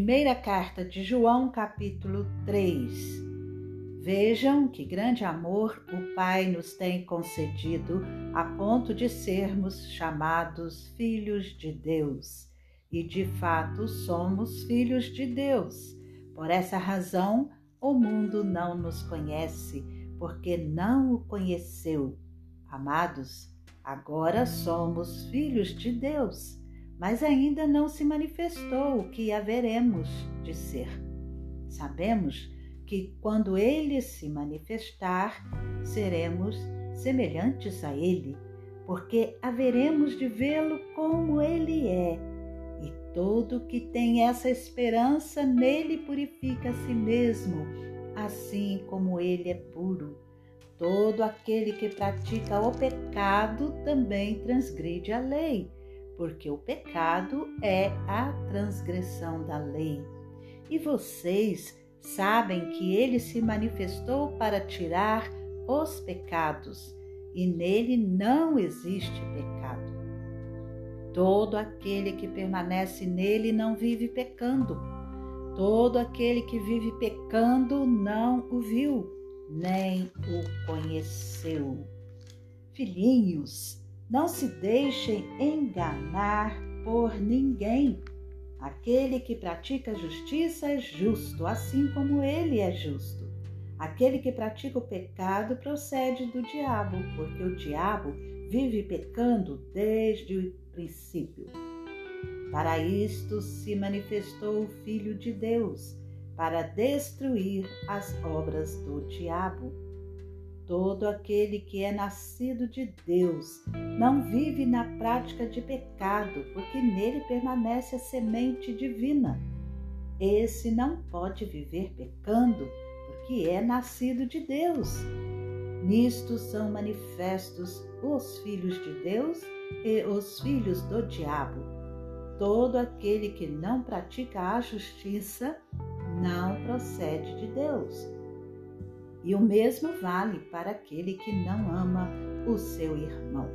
Primeira carta de João, capítulo 3. Vejam que grande amor o Pai nos tem concedido a ponto de sermos chamados filhos de Deus. E de fato somos filhos de Deus. Por essa razão, o mundo não nos conhece, porque não o conheceu. Amados, agora somos filhos de Deus mas ainda não se manifestou o que haveremos de ser. Sabemos que quando ele se manifestar, seremos semelhantes a ele, porque haveremos de vê-lo como ele é. E todo que tem essa esperança nele purifica a si mesmo, assim como ele é puro. Todo aquele que pratica o pecado também transgride a lei porque o pecado é a transgressão da lei. E vocês sabem que ele se manifestou para tirar os pecados, e nele não existe pecado. Todo aquele que permanece nele não vive pecando. Todo aquele que vive pecando não o viu, nem o conheceu. Filhinhos, não se deixem enganar por ninguém. Aquele que pratica justiça é justo, assim como ele é justo. Aquele que pratica o pecado procede do diabo, porque o diabo vive pecando desde o princípio. Para isto se manifestou o Filho de Deus, para destruir as obras do diabo. Todo aquele que é nascido de Deus não vive na prática de pecado, porque nele permanece a semente divina. Esse não pode viver pecando, porque é nascido de Deus. Nisto são manifestos os filhos de Deus e os filhos do diabo. Todo aquele que não pratica a justiça não procede de Deus e o mesmo vale para aquele que não ama o seu irmão.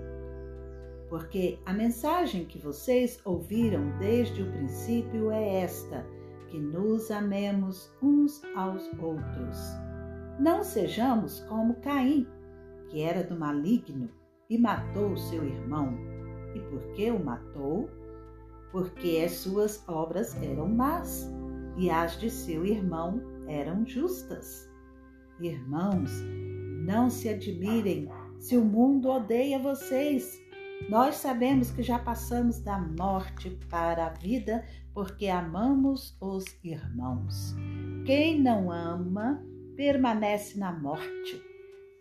Porque a mensagem que vocês ouviram desde o princípio é esta: que nos amemos uns aos outros. Não sejamos como Caim, que era do maligno e matou o seu irmão. E por que o matou? Porque as suas obras eram más e as de seu irmão eram justas. Irmãos, não se admirem se o mundo odeia vocês. Nós sabemos que já passamos da morte para a vida porque amamos os irmãos. Quem não ama permanece na morte.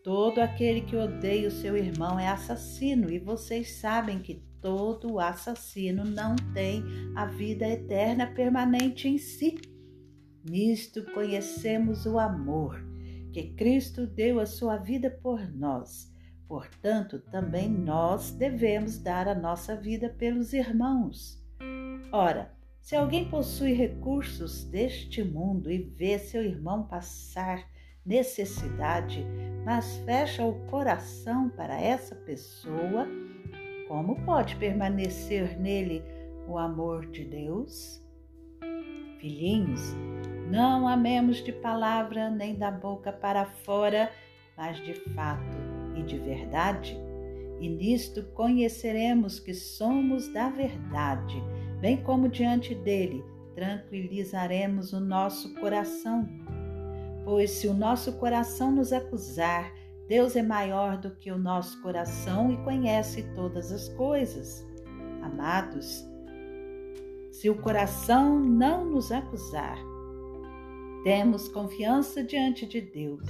Todo aquele que odeia o seu irmão é assassino, e vocês sabem que todo assassino não tem a vida eterna permanente em si. Nisto conhecemos o amor que Cristo deu a sua vida por nós. Portanto, também nós devemos dar a nossa vida pelos irmãos. Ora, se alguém possui recursos deste mundo e vê seu irmão passar necessidade, mas fecha o coração para essa pessoa, como pode permanecer nele o amor de Deus? Filhinhos, não amemos de palavra nem da boca para fora, mas de fato e de verdade. E nisto conheceremos que somos da verdade, bem como diante dele tranquilizaremos o nosso coração. Pois se o nosso coração nos acusar, Deus é maior do que o nosso coração e conhece todas as coisas. Amados, se o coração não nos acusar, temos confiança diante de Deus.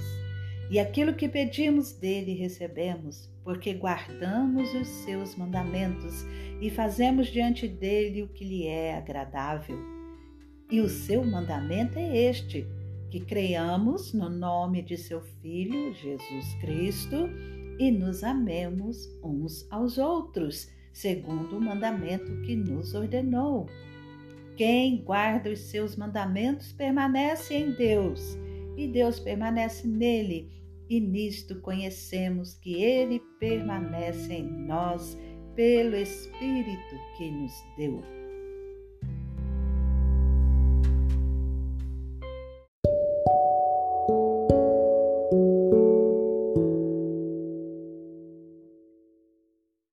E aquilo que pedimos dele recebemos, porque guardamos os seus mandamentos e fazemos diante dele o que lhe é agradável. E o seu mandamento é este: que creiamos no nome de seu Filho, Jesus Cristo, e nos amemos uns aos outros, segundo o mandamento que nos ordenou. Quem guarda os seus mandamentos permanece em Deus, e Deus permanece nele, e nisto conhecemos que ele permanece em nós pelo Espírito que nos deu.